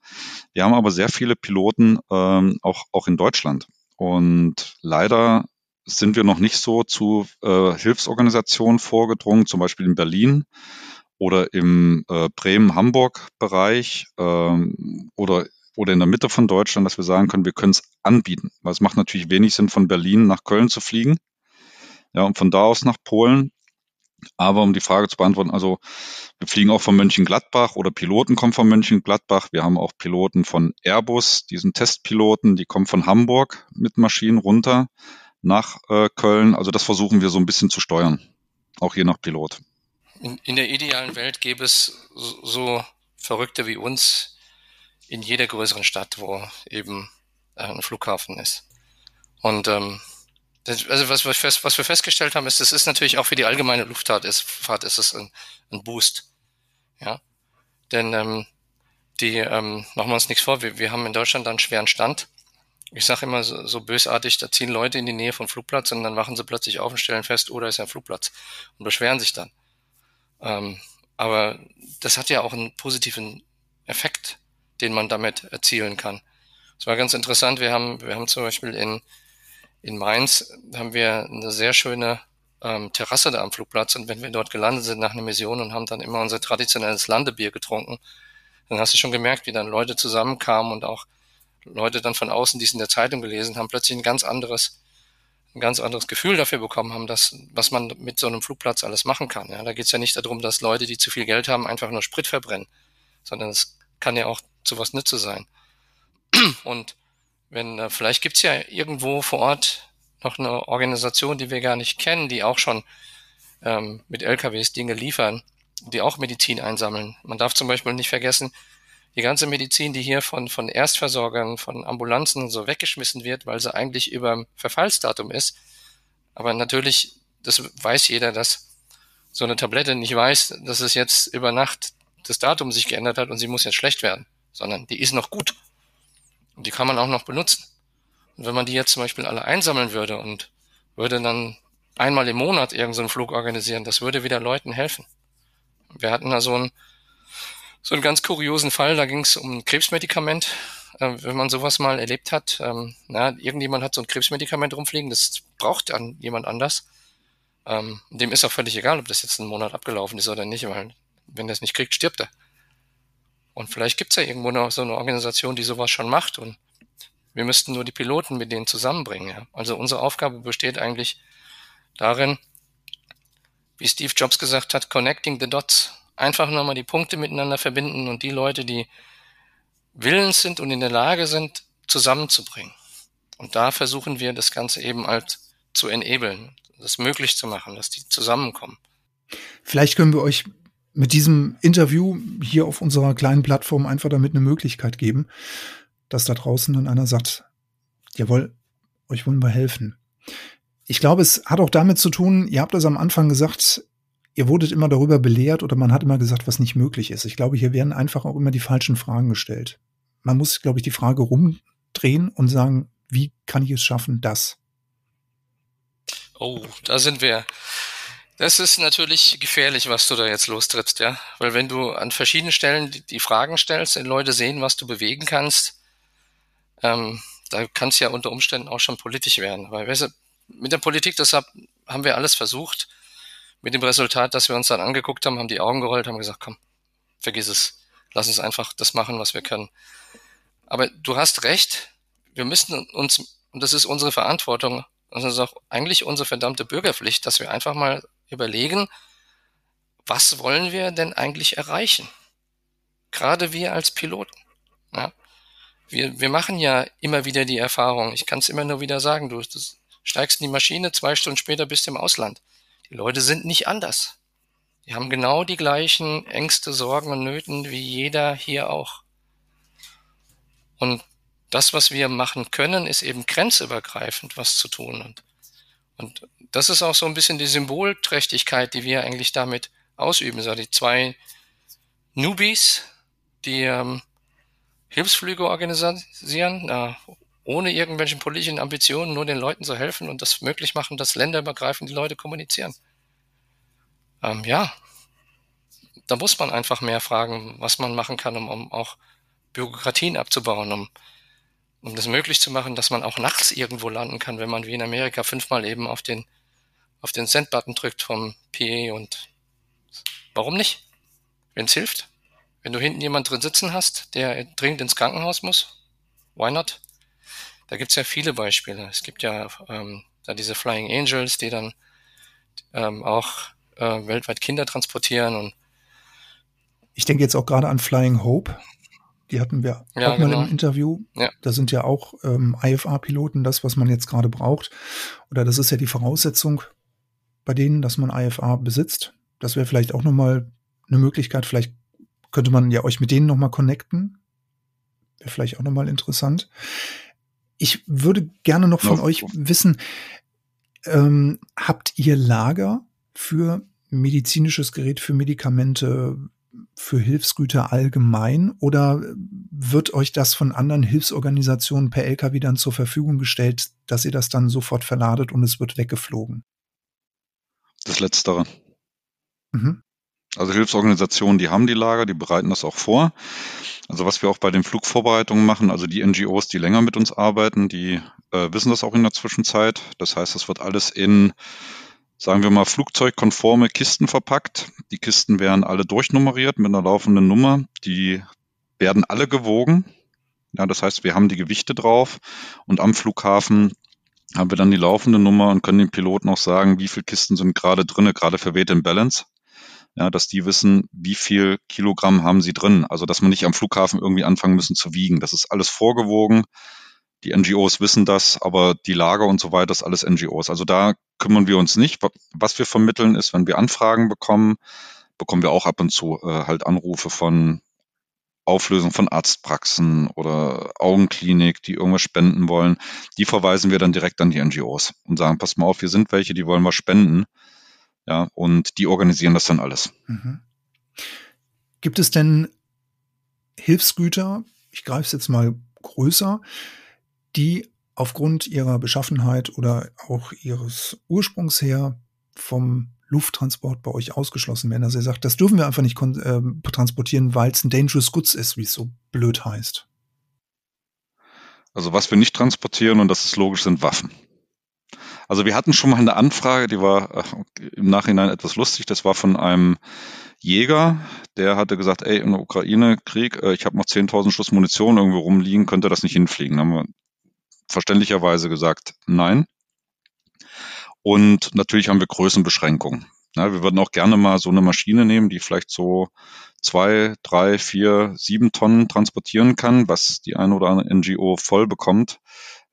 Wir haben aber sehr viele Piloten ähm, auch, auch in Deutschland. Und leider sind wir noch nicht so zu äh, Hilfsorganisationen vorgedrungen, zum Beispiel in Berlin oder im äh, Bremen-Hamburg-Bereich ähm, oder, oder in der Mitte von Deutschland, dass wir sagen können, wir können es anbieten. Weil es macht natürlich wenig Sinn, von Berlin nach Köln zu fliegen. Ja, und von da aus nach Polen. Aber um die Frage zu beantworten, also wir fliegen auch von Mönchengladbach oder Piloten kommen von Mönchengladbach. Wir haben auch Piloten von Airbus, diesen Testpiloten, die kommen von Hamburg mit Maschinen runter nach äh, Köln. Also das versuchen wir so ein bisschen zu steuern, auch je nach Pilot in, in der idealen Welt gäbe es so, Verrückte wie uns in jeder größeren Stadt, wo eben äh, ein Flughafen ist. Und ähm, das, also was wir, fest, was wir festgestellt haben, ist, das ist natürlich auch für die allgemeine Luftfahrt ist, Fahrt ist es ein, ein Boost. Ja. Denn ähm, die, ähm, machen wir uns nichts vor, wir, wir haben in Deutschland einen schweren Stand. Ich sage immer so, so bösartig, da ziehen Leute in die Nähe vom Flugplatz und dann wachen sie plötzlich auf und stellen fest, oh, da ist ein Flugplatz und beschweren sich dann. Ähm, Aber das hat ja auch einen positiven Effekt, den man damit erzielen kann. Es war ganz interessant. Wir haben, wir haben zum Beispiel in, in Mainz haben wir eine sehr schöne ähm, Terrasse da am Flugplatz und wenn wir dort gelandet sind nach einer Mission und haben dann immer unser traditionelles Landebier getrunken, dann hast du schon gemerkt, wie dann Leute zusammenkamen und auch Leute dann von außen, die es in der Zeitung gelesen haben, plötzlich ein ganz anderes, ein ganz anderes Gefühl dafür bekommen haben, dass, was man mit so einem Flugplatz alles machen kann. Ja, da geht es ja nicht darum, dass Leute, die zu viel Geld haben, einfach nur Sprit verbrennen, sondern es kann ja auch zu was Nütze sein. Und wenn, äh, vielleicht gibt's ja irgendwo vor Ort noch eine Organisation, die wir gar nicht kennen, die auch schon ähm, mit LKWs Dinge liefern, die auch Medizin einsammeln. Man darf zum Beispiel nicht vergessen, die ganze Medizin, die hier von, von Erstversorgern, von Ambulanzen so weggeschmissen wird, weil sie eigentlich über Verfallsdatum ist. Aber natürlich, das weiß jeder, dass so eine Tablette nicht weiß, dass es jetzt über Nacht das Datum sich geändert hat und sie muss jetzt schlecht werden, sondern die ist noch gut. Und die kann man auch noch benutzen. Und wenn man die jetzt zum Beispiel alle einsammeln würde und würde dann einmal im Monat irgendeinen so Flug organisieren, das würde wieder Leuten helfen. Wir hatten da so einen, so einen ganz kuriosen Fall, da ging es um ein Krebsmedikament. Äh, wenn man sowas mal erlebt hat, ähm, na, irgendjemand hat so ein Krebsmedikament rumfliegen, das braucht dann jemand anders. Ähm, dem ist auch völlig egal, ob das jetzt einen Monat abgelaufen ist oder nicht, weil wenn er es nicht kriegt, stirbt er. Und vielleicht gibt's ja irgendwo noch so eine Organisation, die sowas schon macht und wir müssten nur die Piloten mit denen zusammenbringen. Ja. Also unsere Aufgabe besteht eigentlich darin, wie Steve Jobs gesagt hat, connecting the dots. Einfach nochmal die Punkte miteinander verbinden und die Leute, die willens sind und in der Lage sind, zusammenzubringen. Und da versuchen wir das Ganze eben halt zu enablen, das möglich zu machen, dass die zusammenkommen. Vielleicht können wir euch mit diesem Interview hier auf unserer kleinen Plattform einfach damit eine Möglichkeit geben, dass da draußen dann einer sagt, jawohl, euch wollen wir helfen. Ich glaube, es hat auch damit zu tun, ihr habt das am Anfang gesagt, ihr wurdet immer darüber belehrt oder man hat immer gesagt, was nicht möglich ist. Ich glaube, hier werden einfach auch immer die falschen Fragen gestellt. Man muss, glaube ich, die Frage rumdrehen und sagen, wie kann ich es schaffen, das? Oh, da sind wir. Das ist natürlich gefährlich, was du da jetzt lostrittst, ja. Weil wenn du an verschiedenen Stellen die, die Fragen stellst, und Leute sehen, was du bewegen kannst, ähm, da kann es ja unter Umständen auch schon politisch werden. Weil weißt du, mit der Politik, deshalb haben wir alles versucht. Mit dem Resultat, dass wir uns dann angeguckt haben, haben die Augen gerollt, haben gesagt, komm, vergiss es. Lass uns einfach das machen, was wir können. Aber du hast recht. Wir müssen uns, und das ist unsere Verantwortung, und das ist auch eigentlich unsere verdammte Bürgerpflicht, dass wir einfach mal überlegen, was wollen wir denn eigentlich erreichen? Gerade wir als Piloten. Ja? Wir, wir machen ja immer wieder die Erfahrung, ich kann es immer nur wieder sagen, du steigst in die Maschine, zwei Stunden später bist du im Ausland. Die Leute sind nicht anders. Die haben genau die gleichen Ängste, Sorgen und Nöten wie jeder hier auch. Und das, was wir machen können, ist eben grenzübergreifend was zu tun. Und, und das ist auch so ein bisschen die Symbolträchtigkeit, die wir eigentlich damit ausüben. So die zwei Newbies, die ähm, Hilfsflüge organisieren, äh, ohne irgendwelchen politischen Ambitionen, nur den Leuten zu helfen und das möglich machen, dass länderübergreifend die Leute kommunizieren. Ähm, ja, da muss man einfach mehr fragen, was man machen kann, um, um auch Bürokratien abzubauen, um um das möglich zu machen, dass man auch nachts irgendwo landen kann, wenn man wie in Amerika fünfmal eben auf den, auf den Send-Button drückt vom PA und warum nicht? Wenn es hilft. Wenn du hinten jemand drin sitzen hast, der dringend ins Krankenhaus muss, why not? Da gibt's ja viele Beispiele. Es gibt ja ähm, da diese Flying Angels, die dann ähm, auch äh, weltweit Kinder transportieren und ich denke jetzt auch gerade an Flying Hope, die hatten wir ja, auch mal genau. im Interview. Ja. Da sind ja auch ähm, IFA-Piloten das, was man jetzt gerade braucht. Oder das ist ja die Voraussetzung bei denen, dass man IFA besitzt. Das wäre vielleicht auch nochmal eine Möglichkeit. Vielleicht könnte man ja euch mit denen nochmal connecten. Wäre vielleicht auch nochmal interessant. Ich würde gerne noch von no. euch wissen, ähm, habt ihr Lager für medizinisches Gerät, für Medikamente, für Hilfsgüter allgemein oder wird euch das von anderen Hilfsorganisationen per LKW dann zur Verfügung gestellt, dass ihr das dann sofort verladet und es wird weggeflogen? Das Letztere. Mhm. Also Hilfsorganisationen, die haben die Lager, die bereiten das auch vor. Also was wir auch bei den Flugvorbereitungen machen, also die NGOs, die länger mit uns arbeiten, die äh, wissen das auch in der Zwischenzeit. Das heißt, das wird alles in, sagen wir mal, flugzeugkonforme Kisten verpackt. Die Kisten werden alle durchnummeriert mit einer laufenden Nummer. Die werden alle gewogen. Ja, das heißt, wir haben die Gewichte drauf und am Flughafen haben wir dann die laufende Nummer und können den Piloten auch sagen, wie viele Kisten sind gerade drinne, gerade für Weight and Balance ja, dass die wissen, wie viel Kilogramm haben sie drin. Also, dass man nicht am Flughafen irgendwie anfangen müssen zu wiegen. Das ist alles vorgewogen. Die NGOs wissen das, aber die Lager und so weiter ist alles NGOs. Also da kümmern wir uns nicht. Was wir vermitteln ist, wenn wir Anfragen bekommen, bekommen wir auch ab und zu äh, halt Anrufe von Auflösung von Arztpraxen oder Augenklinik, die irgendwas spenden wollen. Die verweisen wir dann direkt an die NGOs und sagen, pass mal auf, wir sind welche, die wollen was spenden. Ja, und die organisieren das dann alles. Mhm. Gibt es denn Hilfsgüter, ich greife es jetzt mal größer, die aufgrund ihrer Beschaffenheit oder auch ihres Ursprungs her vom Lufttransport bei euch ausgeschlossen werden. Also ihr sagt, das dürfen wir einfach nicht äh, transportieren, weil es ein Dangerous Goods ist, wie es so blöd heißt. Also was wir nicht transportieren, und das ist logisch, sind Waffen. Also wir hatten schon mal eine Anfrage, die war äh, im Nachhinein etwas lustig. Das war von einem Jäger, der hatte gesagt, ey, in der Ukraine Krieg, äh, ich habe noch 10.000 Schuss Munition irgendwo rumliegen, könnte das nicht hinfliegen? Dann haben wir verständlicherweise gesagt, nein. Und natürlich haben wir Größenbeschränkungen. Ja, wir würden auch gerne mal so eine Maschine nehmen, die vielleicht so zwei, drei, vier, sieben Tonnen transportieren kann, was die eine oder andere NGO voll bekommt.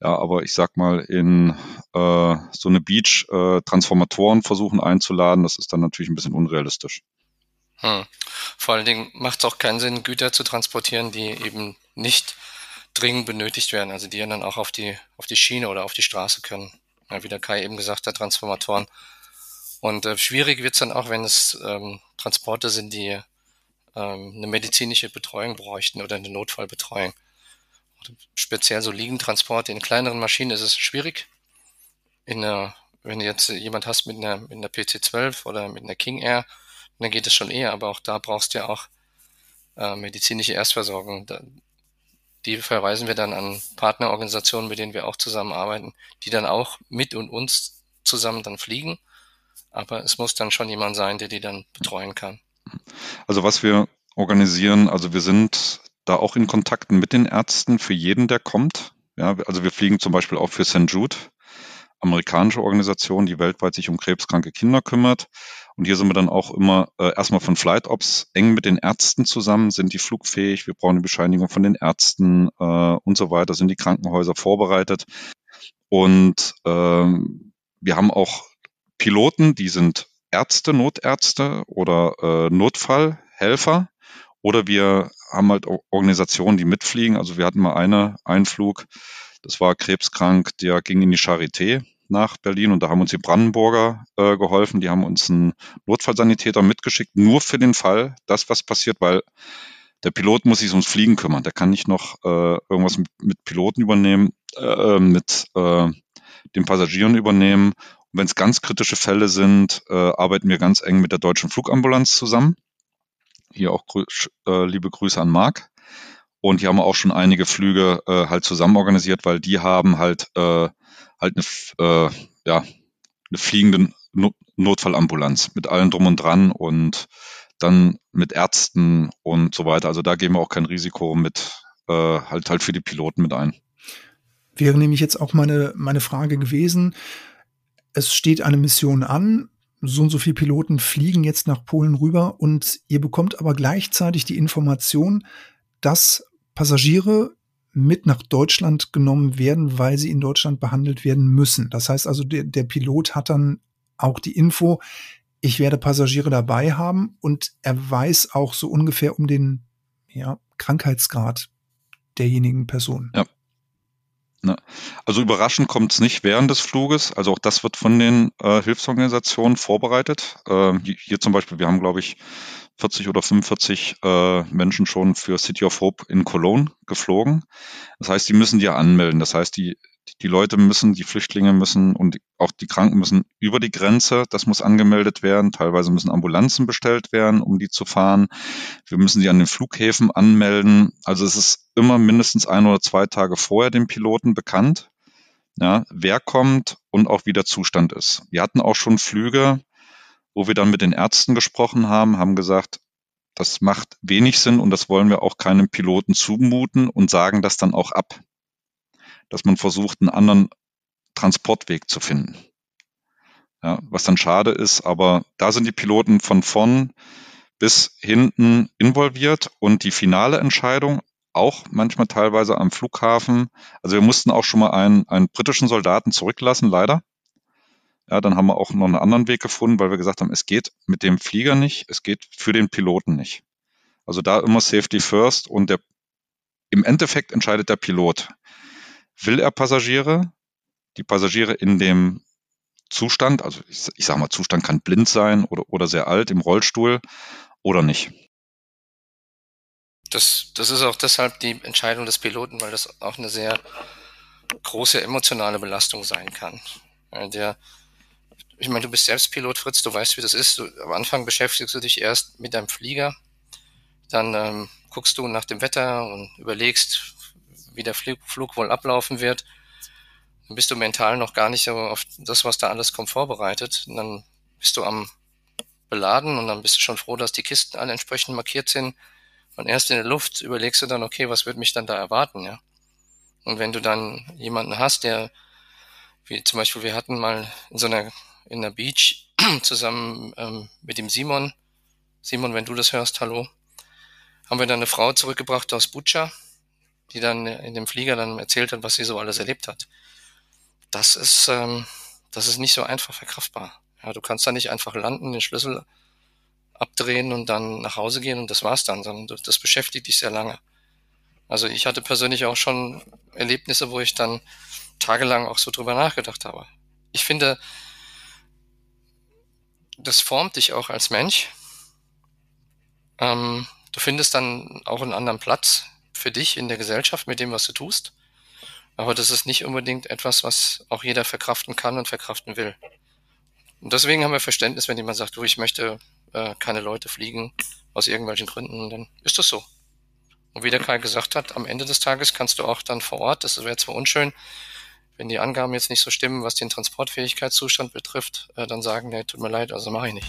Ja, aber ich sag mal, in äh, so eine Beach äh, Transformatoren versuchen einzuladen, das ist dann natürlich ein bisschen unrealistisch. Hm. Vor allen Dingen macht es auch keinen Sinn, Güter zu transportieren, die eben nicht dringend benötigt werden, also die dann auch auf die, auf die Schiene oder auf die Straße können. Ja, wie der Kai eben gesagt hat, Transformatoren. Und äh, schwierig wird's dann auch, wenn es ähm, Transporte sind, die ähm, eine medizinische Betreuung bräuchten oder eine Notfallbetreuung speziell so Liegentransporte in kleineren Maschinen ist es schwierig. In einer, wenn du jetzt jemand hast mit einer, mit einer PC-12 oder mit einer King Air, dann geht es schon eher, aber auch da brauchst du ja auch äh, medizinische Erstversorgung. Da, die verweisen wir dann an Partnerorganisationen, mit denen wir auch zusammenarbeiten, die dann auch mit und uns zusammen dann fliegen. Aber es muss dann schon jemand sein, der die dann betreuen kann. Also was wir organisieren, also wir sind da auch in Kontakten mit den Ärzten für jeden, der kommt. Ja, also wir fliegen zum Beispiel auch für St. Jude, amerikanische Organisation, die weltweit sich um krebskranke Kinder kümmert. Und hier sind wir dann auch immer äh, erstmal von Flight Ops eng mit den Ärzten zusammen. Sind die flugfähig? Wir brauchen eine Bescheinigung von den Ärzten äh, und so weiter. Sind die Krankenhäuser vorbereitet? Und ähm, wir haben auch Piloten, die sind Ärzte, Notärzte oder äh, Notfallhelfer. Oder wir haben halt Organisationen, die mitfliegen. Also wir hatten mal eine, einen Flug, das war krebskrank, der ging in die Charité nach Berlin und da haben uns die Brandenburger äh, geholfen. Die haben uns einen Notfallsanitäter mitgeschickt, nur für den Fall, dass was passiert, weil der Pilot muss sich ums Fliegen kümmern. Der kann nicht noch äh, irgendwas mit, mit, Piloten übernehmen, äh, mit äh, den Passagieren übernehmen. Und wenn es ganz kritische Fälle sind, äh, arbeiten wir ganz eng mit der deutschen Flugambulanz zusammen. Hier auch grü äh, liebe Grüße an Marc. Und hier haben wir auch schon einige Flüge äh, halt zusammen organisiert, weil die haben halt äh, halt eine, äh, ja, eine fliegende no Notfallambulanz mit allem drum und dran und dann mit Ärzten und so weiter. Also da gehen wir auch kein Risiko mit äh, halt halt für die Piloten mit ein. Wäre nämlich jetzt auch meine, meine Frage gewesen. Es steht eine Mission an so und so viele Piloten fliegen jetzt nach Polen rüber und ihr bekommt aber gleichzeitig die Information, dass Passagiere mit nach Deutschland genommen werden, weil sie in Deutschland behandelt werden müssen. Das heißt also, der, der Pilot hat dann auch die Info, ich werde Passagiere dabei haben und er weiß auch so ungefähr um den ja, Krankheitsgrad derjenigen Person. Ja. Ne? Also überraschend kommt es nicht während des Fluges. Also auch das wird von den äh, Hilfsorganisationen vorbereitet. Äh, hier zum Beispiel, wir haben, glaube ich, 40 oder 45 äh, Menschen schon für City of Hope in Cologne geflogen. Das heißt, die müssen die ja anmelden. Das heißt, die, Die Leute müssen, die Flüchtlinge müssen und auch die Kranken müssen über die Grenze. Das muss angemeldet werden. Teilweise müssen Ambulanzen bestellt werden, um die zu fahren. Wir müssen sie an den Flughäfen anmelden. Also es ist immer mindestens ein oder zwei Tage vorher dem Piloten bekannt, ja, wer kommt und auch wie der Zustand ist. Wir hatten auch schon Flüge, wo wir dann mit den Ärzten gesprochen haben, haben gesagt, das macht wenig Sinn und das wollen wir auch keinem Piloten zumuten und sagen das dann auch ab dass man versucht, einen anderen Transportweg zu finden. Ja, was dann schade ist, aber da sind die Piloten von vorn bis hinten involviert und die finale Entscheidung auch manchmal teilweise am Flughafen. Also wir mussten auch schon mal einen, einen britischen Soldaten zurücklassen, leider. Ja, dann haben wir auch noch einen anderen Weg gefunden, weil wir gesagt haben, es geht mit dem Flieger nicht, es geht für den Piloten nicht. Also da immer Safety First und der, im Endeffekt entscheidet der Pilot will er Passagiere, die Passagiere in dem Zustand, also ich, ich sage mal, Zustand kann blind sein oder, oder sehr alt im Rollstuhl oder nicht. Das, das ist auch deshalb die Entscheidung des Piloten, weil das auch eine sehr große emotionale Belastung sein kann. Der, ich meine, du bist selbst Pilot, Fritz, du weißt, wie das ist. Du, am Anfang beschäftigst du dich erst mit deinem Flieger, dann ähm, guckst du nach dem Wetter und überlegst, wie der Flug, Flug wohl ablaufen wird, dann bist du mental noch gar nicht so auf das, was da alles kommt, vorbereitet. Und dann bist du am Beladen und dann bist du schon froh, dass die Kisten alle entsprechend markiert sind. Und erst in der Luft überlegst du dann, okay, was wird mich dann da erwarten, ja? Und wenn du dann jemanden hast, der, wie zum Beispiel, wir hatten mal in so einer, in der Beach zusammen ähm, mit dem Simon, Simon, wenn du das hörst, hallo, haben wir dann eine Frau zurückgebracht aus Bucha, die dann in dem Flieger dann erzählt hat, was sie so alles erlebt hat. Das ist, ähm, das ist nicht so einfach verkraftbar. Ja, du kannst da nicht einfach landen, den Schlüssel abdrehen und dann nach Hause gehen und das war's dann, sondern das beschäftigt dich sehr lange. Also ich hatte persönlich auch schon Erlebnisse, wo ich dann tagelang auch so drüber nachgedacht habe. Ich finde, das formt dich auch als Mensch. Ähm, du findest dann auch einen anderen Platz für dich in der Gesellschaft mit dem, was du tust. Aber das ist nicht unbedingt etwas, was auch jeder verkraften kann und verkraften will. Und deswegen haben wir Verständnis, wenn jemand sagt, du, ich möchte äh, keine Leute fliegen aus irgendwelchen Gründen, dann ist das so. Und wie der Kai gesagt hat, am Ende des Tages kannst du auch dann vor Ort, das wäre zwar unschön, wenn die Angaben jetzt nicht so stimmen, was den Transportfähigkeitszustand betrifft, äh, dann sagen, nee, tut mir leid, also mache ich nicht.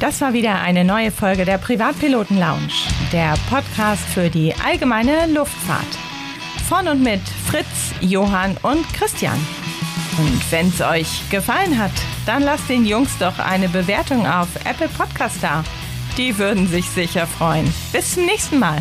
Das war wieder eine neue Folge der Privatpiloten Lounge, der Podcast für die allgemeine Luftfahrt. Von und mit Fritz, Johann und Christian. Und wenn es euch gefallen hat, dann lasst den Jungs doch eine Bewertung auf Apple Podcast da. Die würden sich sicher freuen. Bis zum nächsten Mal.